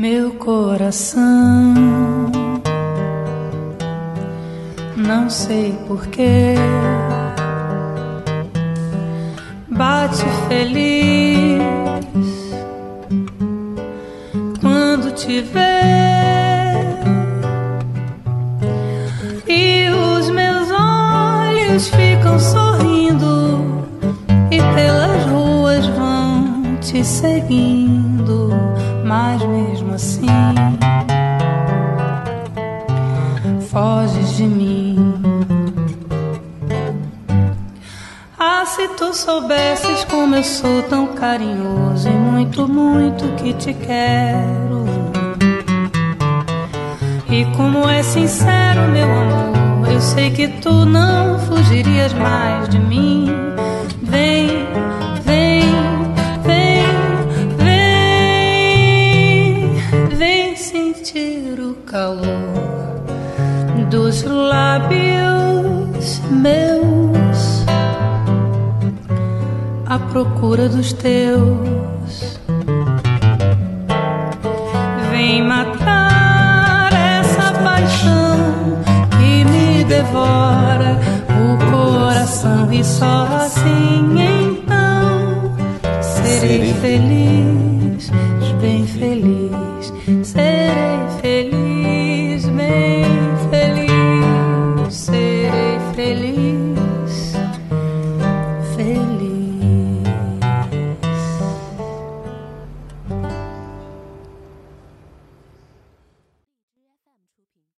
Meu coração, não sei porquê, bate feliz quando te vê. E os meus olhos ficam sorrindo, te seguindo, mas mesmo assim foges de mim. Ah, se tu soubesses como eu sou tão carinhoso e muito, muito que te quero. E como é sincero, meu amor, eu sei que tu não fugirias mais de mim. Sentir o calor dos lábios meus. À procura dos teus. Vem matar essa paixão que me devora o coração. E só assim então serei feliz, feliz,